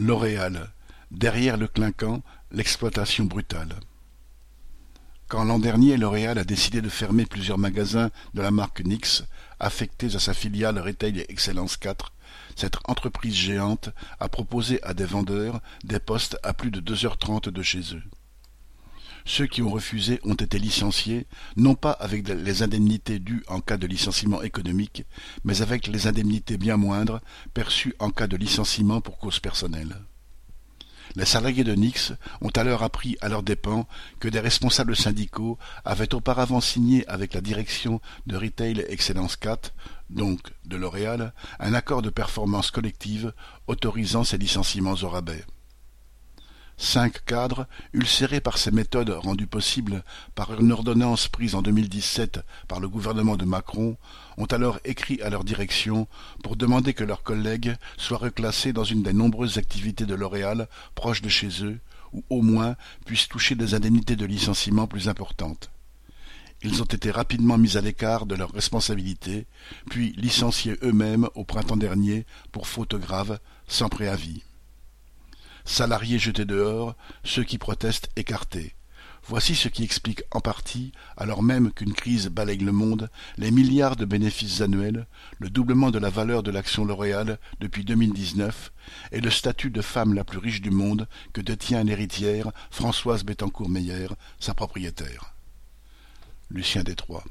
L'Oréal, derrière le clinquant, l'exploitation brutale. Quand l'an dernier L'Oréal a décidé de fermer plusieurs magasins de la marque NYX affectés à sa filiale Retail Excellence 4, cette entreprise géante a proposé à des vendeurs des postes à plus de deux heures trente de chez eux. Ceux qui ont refusé ont été licenciés, non pas avec les indemnités dues en cas de licenciement économique, mais avec les indemnités bien moindres perçues en cas de licenciement pour cause personnelle. Les salariés de Nix ont alors appris à leurs dépens que des responsables syndicaux avaient auparavant signé avec la direction de Retail Excellence 4, donc de L'Oréal, un accord de performance collective autorisant ces licenciements au rabais. Cinq cadres, ulcérés par ces méthodes rendues possibles par une ordonnance prise en 2017 par le gouvernement de Macron, ont alors écrit à leur direction pour demander que leurs collègues soient reclassés dans une des nombreuses activités de L'Oréal proches de chez eux, ou au moins puissent toucher des indemnités de licenciement plus importantes. Ils ont été rapidement mis à l'écart de leurs responsabilités, puis licenciés eux-mêmes au printemps dernier pour faute grave, sans préavis. Salariés jetés dehors, ceux qui protestent écartés. Voici ce qui explique en partie, alors même qu'une crise balaye le monde, les milliards de bénéfices annuels, le doublement de la valeur de l'action L'Oréal depuis 2019 et le statut de femme la plus riche du monde que détient l'héritière Françoise Bettencourt-Meyer, sa propriétaire. Lucien Détroit.